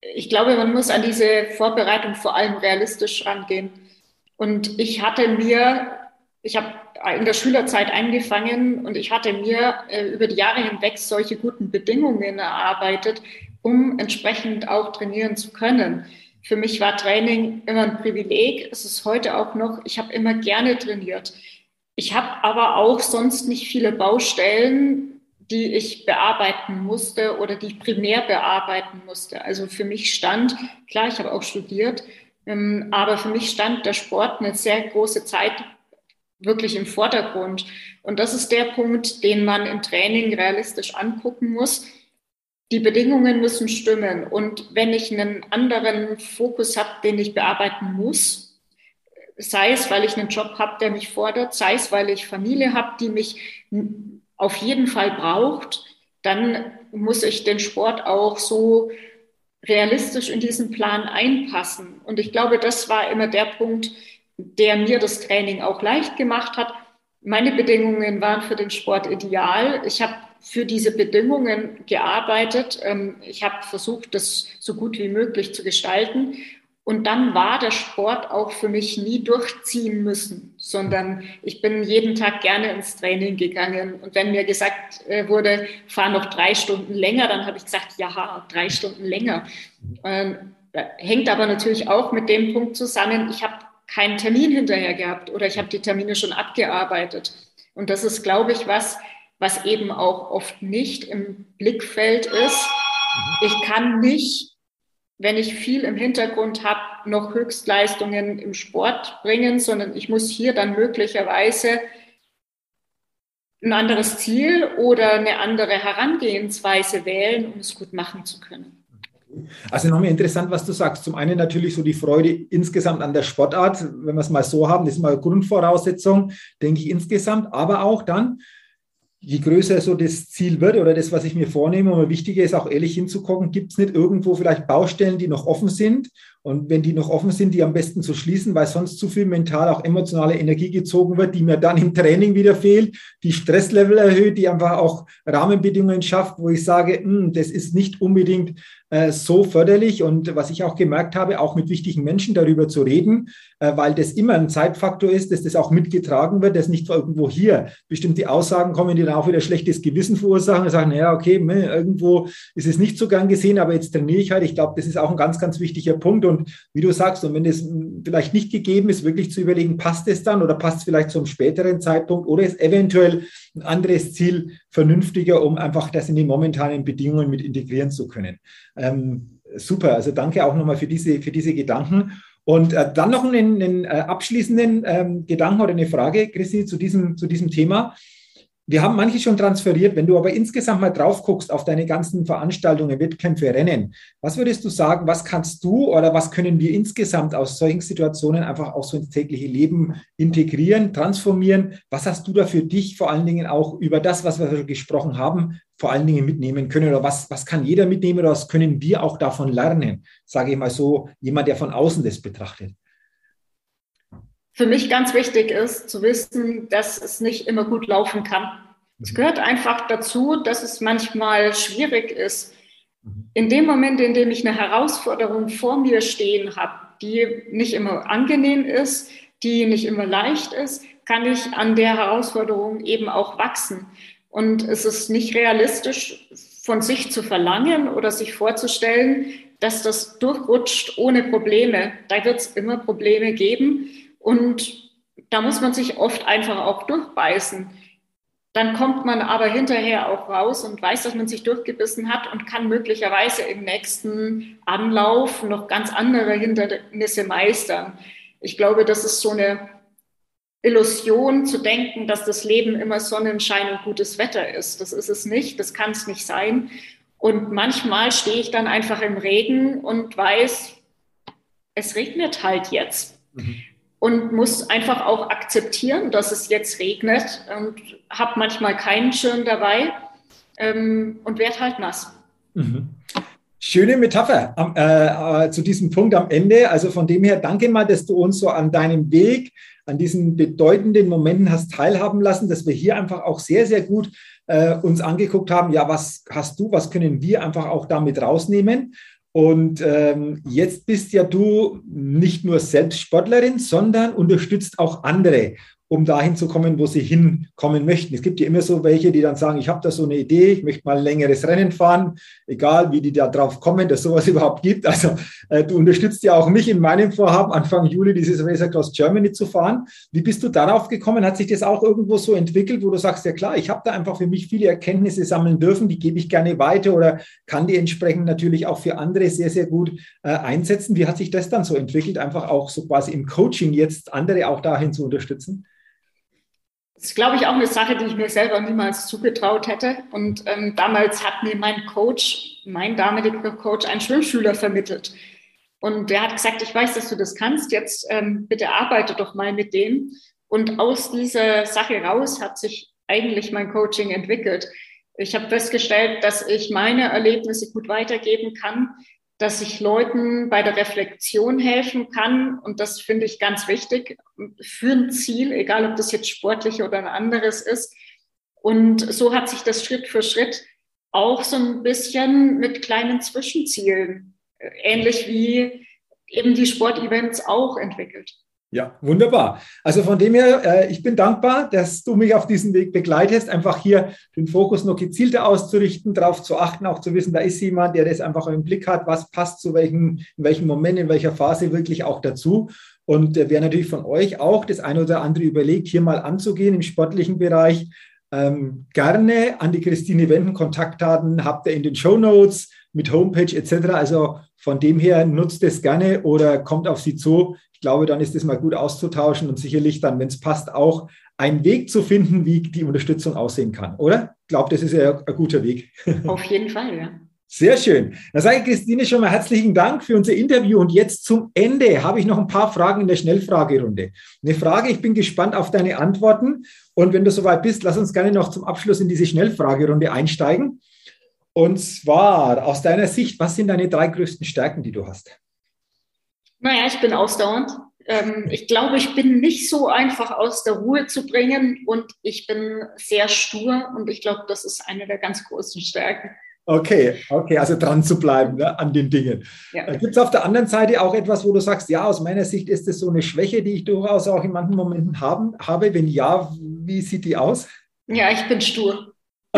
Ich glaube, man muss an diese Vorbereitung vor allem realistisch rangehen. Und ich hatte mir, ich habe in der Schülerzeit angefangen und ich hatte mir äh, über die Jahre hinweg solche guten Bedingungen erarbeitet, um entsprechend auch trainieren zu können. Für mich war Training immer ein Privileg. Es ist heute auch noch. Ich habe immer gerne trainiert. Ich habe aber auch sonst nicht viele Baustellen, die ich bearbeiten musste oder die ich primär bearbeiten musste. Also für mich stand, klar, ich habe auch studiert, ähm, aber für mich stand der Sport eine sehr große Zeit wirklich im Vordergrund. Und das ist der Punkt, den man im Training realistisch angucken muss. Die Bedingungen müssen stimmen. Und wenn ich einen anderen Fokus habe, den ich bearbeiten muss, sei es, weil ich einen Job habe, der mich fordert, sei es, weil ich Familie habe, die mich auf jeden Fall braucht, dann muss ich den Sport auch so realistisch in diesen Plan einpassen. Und ich glaube, das war immer der Punkt, der mir das Training auch leicht gemacht hat. Meine Bedingungen waren für den Sport ideal. Ich habe für diese Bedingungen gearbeitet. Ähm, ich habe versucht, das so gut wie möglich zu gestalten. Und dann war der Sport auch für mich nie durchziehen müssen, sondern ich bin jeden Tag gerne ins Training gegangen. Und wenn mir gesagt äh, wurde, fahr noch drei Stunden länger, dann habe ich gesagt, ja, drei Stunden länger. Ähm, hängt aber natürlich auch mit dem Punkt zusammen, ich habe keinen Termin hinterher gehabt oder ich habe die Termine schon abgearbeitet. Und das ist, glaube ich, was, was eben auch oft nicht im Blickfeld ist. Ich kann nicht wenn ich viel im Hintergrund habe, noch Höchstleistungen im Sport bringen, sondern ich muss hier dann möglicherweise ein anderes Ziel oder eine andere Herangehensweise wählen, um es gut machen zu können. Also nochmal interessant, was du sagst. Zum einen natürlich so die Freude insgesamt an der Sportart, wenn wir es mal so haben, das ist mal Grundvoraussetzung, denke ich insgesamt, aber auch dann je größer so das Ziel wird oder das, was ich mir vornehme, umso wichtiger ist auch ehrlich hinzugucken, gibt es nicht irgendwo vielleicht Baustellen, die noch offen sind? Und wenn die noch offen sind, die am besten zu schließen, weil sonst zu viel mental, auch emotionale Energie gezogen wird, die mir dann im Training wieder fehlt, die Stresslevel erhöht, die einfach auch Rahmenbedingungen schafft, wo ich sage, hm, das ist nicht unbedingt äh, so förderlich und was ich auch gemerkt habe, auch mit wichtigen Menschen darüber zu reden, äh, weil das immer ein Zeitfaktor ist, dass das auch mitgetragen wird, dass nicht irgendwo hier bestimmte Aussagen kommen, die dann auch wieder schlechtes Gewissen verursachen und sagen, naja, okay, irgendwo ist es nicht so gern gesehen, aber jetzt trainiere ich halt. Ich glaube, das ist auch ein ganz, ganz wichtiger Punkt und wie du sagst, und wenn das vielleicht nicht gegeben ist, wirklich zu überlegen, passt es dann oder passt es vielleicht zu einem späteren Zeitpunkt oder ist eventuell ein anderes Ziel vernünftiger, um einfach das in die momentanen Bedingungen mit integrieren zu können. Ähm, super, also danke auch nochmal für diese, für diese Gedanken. Und äh, dann noch einen, einen äh, abschließenden ähm, Gedanken oder eine Frage, Christi, zu diesem, zu diesem Thema. Wir haben manche schon transferiert. Wenn du aber insgesamt mal drauf guckst auf deine ganzen Veranstaltungen, Wettkämpfe, Rennen, was würdest du sagen, was kannst du oder was können wir insgesamt aus solchen Situationen einfach auch so ins tägliche Leben integrieren, transformieren? Was hast du da für dich vor allen Dingen auch über das, was wir gesprochen haben, vor allen Dingen mitnehmen können? Oder was, was kann jeder mitnehmen oder was können wir auch davon lernen? Sage ich mal so, jemand, der von außen das betrachtet für mich ganz wichtig ist, zu wissen, dass es nicht immer gut laufen kann. Es gehört einfach dazu, dass es manchmal schwierig ist. In dem Moment, in dem ich eine Herausforderung vor mir stehen habe, die nicht immer angenehm ist, die nicht immer leicht ist, kann ich an der Herausforderung eben auch wachsen. Und es ist nicht realistisch, von sich zu verlangen oder sich vorzustellen, dass das durchrutscht ohne Probleme. Da wird es immer Probleme geben. Und da muss man sich oft einfach auch durchbeißen. Dann kommt man aber hinterher auch raus und weiß, dass man sich durchgebissen hat und kann möglicherweise im nächsten Anlauf noch ganz andere Hindernisse meistern. Ich glaube, das ist so eine Illusion zu denken, dass das Leben immer Sonnenschein und gutes Wetter ist. Das ist es nicht, das kann es nicht sein. Und manchmal stehe ich dann einfach im Regen und weiß, es regnet halt jetzt. Mhm und muss einfach auch akzeptieren, dass es jetzt regnet und habe manchmal keinen Schirm dabei ähm, und werde halt nass. Mhm. Schöne Metapher äh, äh, zu diesem Punkt am Ende. Also von dem her, danke mal, dass du uns so an deinem Weg, an diesen bedeutenden Momenten hast teilhaben lassen, dass wir hier einfach auch sehr, sehr gut äh, uns angeguckt haben, ja, was hast du, was können wir einfach auch damit rausnehmen? Und ähm, jetzt bist ja du nicht nur selbst Sportlerin, sondern unterstützt auch andere um dahin zu kommen, wo sie hinkommen möchten. Es gibt ja immer so welche, die dann sagen, ich habe da so eine Idee, ich möchte mal ein längeres Rennen fahren, egal wie die da drauf kommen, dass sowas (laughs) überhaupt gibt. Also äh, du unterstützt ja auch mich in meinem Vorhaben, Anfang Juli dieses Race Across Germany zu fahren. Wie bist du darauf gekommen? Hat sich das auch irgendwo so entwickelt, wo du sagst, ja klar, ich habe da einfach für mich viele Erkenntnisse sammeln dürfen, die gebe ich gerne weiter oder kann die entsprechend natürlich auch für andere sehr, sehr gut äh, einsetzen. Wie hat sich das dann so entwickelt, einfach auch so quasi im Coaching jetzt andere auch dahin zu unterstützen? Das ist, glaube ich, auch eine Sache, die ich mir selber niemals zugetraut hätte. Und ähm, damals hat mir mein Coach, mein damaliger Coach, einen Schwimmschüler vermittelt. Und der hat gesagt, ich weiß, dass du das kannst, jetzt ähm, bitte arbeite doch mal mit dem. Und aus dieser Sache raus hat sich eigentlich mein Coaching entwickelt. Ich habe festgestellt, dass ich meine Erlebnisse gut weitergeben kann, dass ich Leuten bei der Reflexion helfen kann. Und das finde ich ganz wichtig für ein Ziel, egal ob das jetzt sportlich oder ein anderes ist. Und so hat sich das Schritt für Schritt auch so ein bisschen mit kleinen Zwischenzielen, äh, ähnlich wie eben die Sportevents auch entwickelt. Ja, wunderbar. Also von dem her, äh, ich bin dankbar, dass du mich auf diesem Weg begleitest, einfach hier den Fokus noch gezielter auszurichten, darauf zu achten, auch zu wissen, da ist jemand, der das einfach im Blick hat, was passt zu welchem, in welchem Moment, in welcher Phase wirklich auch dazu. Und äh, wer natürlich von euch auch das eine oder andere überlegt, hier mal anzugehen im sportlichen Bereich, ähm, gerne an die Christine wenden. Kontaktdaten habt ihr in den Show Notes mit Homepage etc. Also von dem her nutzt es gerne oder kommt auf sie zu. Ich glaube, dann ist es mal gut auszutauschen und sicherlich dann, wenn es passt, auch einen Weg zu finden, wie die Unterstützung aussehen kann, oder? Ich glaube, das ist ja ein guter Weg. (laughs) Auf jeden Fall, ja. Sehr schön. Dann sage ich Christine schon mal herzlichen Dank für unser Interview. Und jetzt zum Ende habe ich noch ein paar Fragen in der Schnellfragerunde. Eine Frage, ich bin gespannt auf deine Antworten. Und wenn du soweit bist, lass uns gerne noch zum Abschluss in diese Schnellfragerunde einsteigen. Und zwar aus deiner Sicht, was sind deine drei größten Stärken, die du hast? Naja, ich bin ausdauernd. Ähm, ich glaube, ich bin nicht so einfach aus der Ruhe zu bringen und ich bin sehr stur und ich glaube, das ist eine der ganz großen Stärken. Okay, okay, also dran zu bleiben ne, an den Dingen. Ja. Äh, Gibt es auf der anderen Seite auch etwas, wo du sagst, ja, aus meiner Sicht ist das so eine Schwäche, die ich durchaus auch in manchen Momenten haben, habe? Wenn ja, wie sieht die aus? Ja, ich bin stur.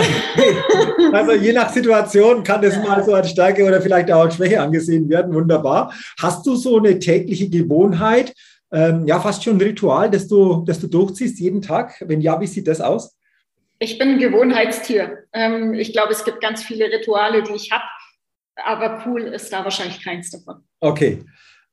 (laughs) Also je nach Situation kann das mal so als Stärke oder vielleicht auch als Schwäche angesehen werden. Wunderbar. Hast du so eine tägliche Gewohnheit, ähm, ja fast schon ein Ritual, das du, das du durchziehst jeden Tag? Wenn ja, wie sieht das aus? Ich bin ein Gewohnheitstier. Ähm, ich glaube, es gibt ganz viele Rituale, die ich habe, aber cool ist da wahrscheinlich keins davon. Okay.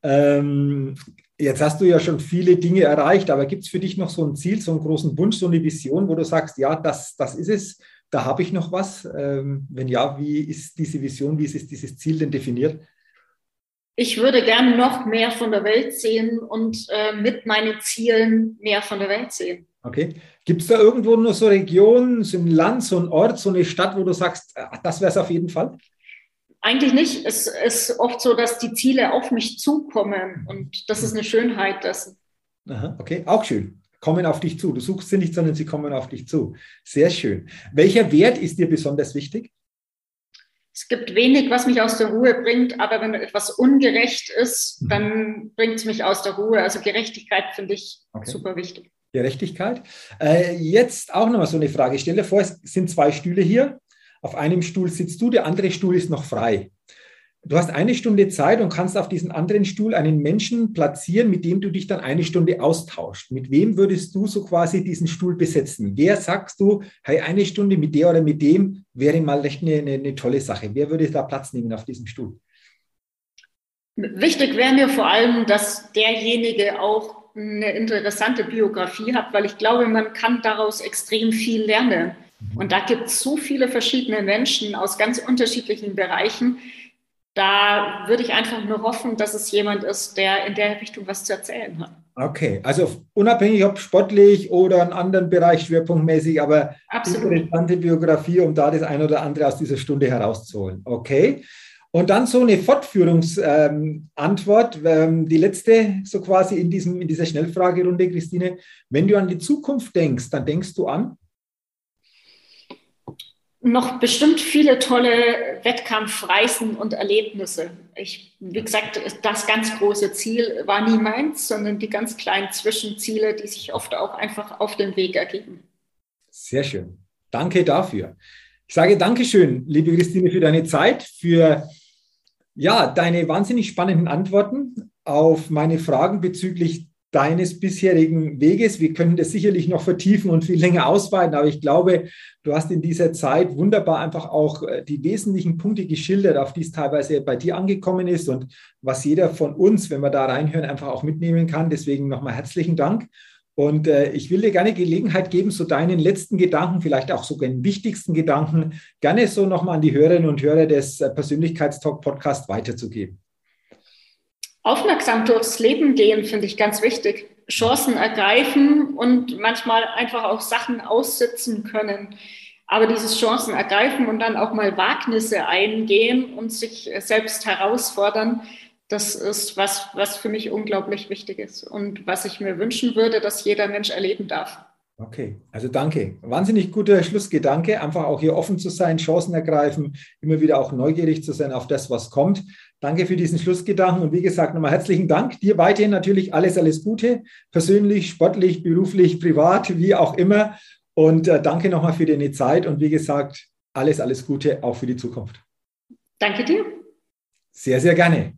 Ähm, jetzt hast du ja schon viele Dinge erreicht, aber gibt es für dich noch so ein Ziel, so einen großen Wunsch, so eine Vision, wo du sagst, ja, das, das ist es, da habe ich noch was? Ähm, wenn ja, wie ist diese Vision, wie ist dieses Ziel denn definiert? Ich würde gerne noch mehr von der Welt sehen und äh, mit meinen Zielen mehr von der Welt sehen. Okay. Gibt es da irgendwo nur so Regionen, so ein Land, so ein Ort, so eine Stadt, wo du sagst, äh, das wäre es auf jeden Fall? Eigentlich nicht. Es ist oft so, dass die Ziele auf mich zukommen und das ist eine Schönheit dessen. Aha, okay, auch schön kommen auf dich zu. Du suchst sie nicht, sondern sie kommen auf dich zu. Sehr schön. Welcher Wert ist dir besonders wichtig? Es gibt wenig, was mich aus der Ruhe bringt, aber wenn etwas ungerecht ist, mhm. dann bringt es mich aus der Ruhe. Also Gerechtigkeit finde ich okay. super wichtig. Gerechtigkeit. Äh, jetzt auch noch mal so eine Frage. Stell dir vor, es sind zwei Stühle hier. Auf einem Stuhl sitzt du, der andere Stuhl ist noch frei. Du hast eine Stunde Zeit und kannst auf diesen anderen Stuhl einen Menschen platzieren, mit dem du dich dann eine Stunde austauscht. Mit wem würdest du so quasi diesen Stuhl besetzen? Wer sagst du, hey, eine Stunde mit der oder mit dem wäre mal echt eine, eine, eine tolle Sache? Wer würde da Platz nehmen auf diesem Stuhl? Wichtig wäre mir vor allem, dass derjenige auch eine interessante Biografie hat, weil ich glaube, man kann daraus extrem viel lernen. Mhm. Und da gibt es so viele verschiedene Menschen aus ganz unterschiedlichen Bereichen, da würde ich einfach nur hoffen, dass es jemand ist, der in der Richtung was zu erzählen hat. Okay, also unabhängig ob sportlich oder in anderen Bereich schwerpunktmäßig, aber Absolut. interessante Biografie, um da das eine oder andere aus dieser Stunde herauszuholen. Okay. Und dann so eine Fortführungsantwort, ähm, ähm, die letzte, so quasi in, diesem, in dieser Schnellfragerunde, Christine. Wenn du an die Zukunft denkst, dann denkst du an? Noch bestimmt viele tolle Wettkampfreisen und Erlebnisse. Ich, wie gesagt, das ganz große Ziel war nie meins, sondern die ganz kleinen Zwischenziele, die sich oft auch einfach auf dem Weg ergeben. Sehr schön. Danke dafür. Ich sage Dankeschön, liebe Christine, für deine Zeit, für ja, deine wahnsinnig spannenden Antworten auf meine Fragen bezüglich deines bisherigen Weges. Wir können das sicherlich noch vertiefen und viel länger ausweiten, aber ich glaube, du hast in dieser Zeit wunderbar einfach auch äh, die wesentlichen Punkte geschildert, auf die es teilweise bei dir angekommen ist und was jeder von uns, wenn wir da reinhören, einfach auch mitnehmen kann. Deswegen nochmal herzlichen Dank. Und äh, ich will dir gerne Gelegenheit geben, so deinen letzten Gedanken, vielleicht auch sogar den wichtigsten Gedanken, gerne so nochmal an die Hörerinnen und Hörer des äh, Persönlichkeitstalk Podcast weiterzugeben. Aufmerksam durchs Leben gehen finde ich ganz wichtig. Chancen ergreifen und manchmal einfach auch Sachen aussitzen können. Aber dieses Chancen ergreifen und dann auch mal Wagnisse eingehen und sich selbst herausfordern, das ist was, was für mich unglaublich wichtig ist und was ich mir wünschen würde, dass jeder Mensch erleben darf. Okay, also danke. Wahnsinnig guter Schlussgedanke. Einfach auch hier offen zu sein, Chancen ergreifen, immer wieder auch neugierig zu sein auf das, was kommt. Danke für diesen Schlussgedanken und wie gesagt, nochmal herzlichen Dank. Dir weiterhin natürlich alles, alles Gute, persönlich, sportlich, beruflich, privat, wie auch immer. Und äh, danke nochmal für deine Zeit und wie gesagt, alles, alles Gute auch für die Zukunft. Danke dir. Sehr, sehr gerne.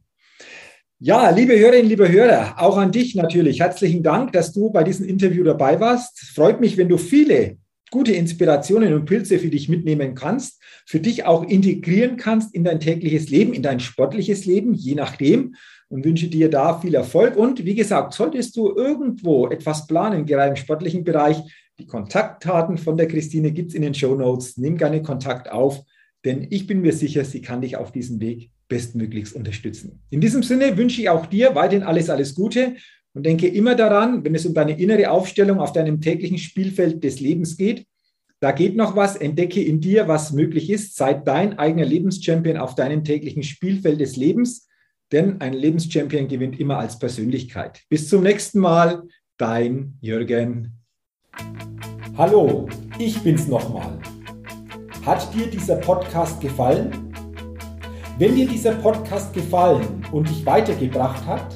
Ja, liebe Hörerinnen, liebe Hörer, auch an dich natürlich herzlichen Dank, dass du bei diesem Interview dabei warst. Freut mich, wenn du viele gute Inspirationen und Pilze für dich mitnehmen kannst, für dich auch integrieren kannst in dein tägliches Leben, in dein sportliches Leben, je nachdem. Und wünsche dir da viel Erfolg. Und wie gesagt, solltest du irgendwo etwas planen, gerade im sportlichen Bereich, die Kontaktdaten von der Christine gibt es in den Show Notes. Nimm gerne Kontakt auf, denn ich bin mir sicher, sie kann dich auf diesem Weg bestmöglichst unterstützen. In diesem Sinne wünsche ich auch dir weiterhin alles, alles Gute und denke immer daran, wenn es um deine innere Aufstellung auf deinem täglichen Spielfeld des Lebens geht, da geht noch was, entdecke in dir, was möglich ist, sei dein eigener Lebenschampion auf deinem täglichen Spielfeld des Lebens, denn ein Lebenschampion gewinnt immer als Persönlichkeit. Bis zum nächsten Mal, dein Jürgen. Hallo, ich bin's nochmal. Hat dir dieser Podcast gefallen? Wenn dir dieser Podcast gefallen und dich weitergebracht hat,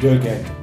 Jürgen.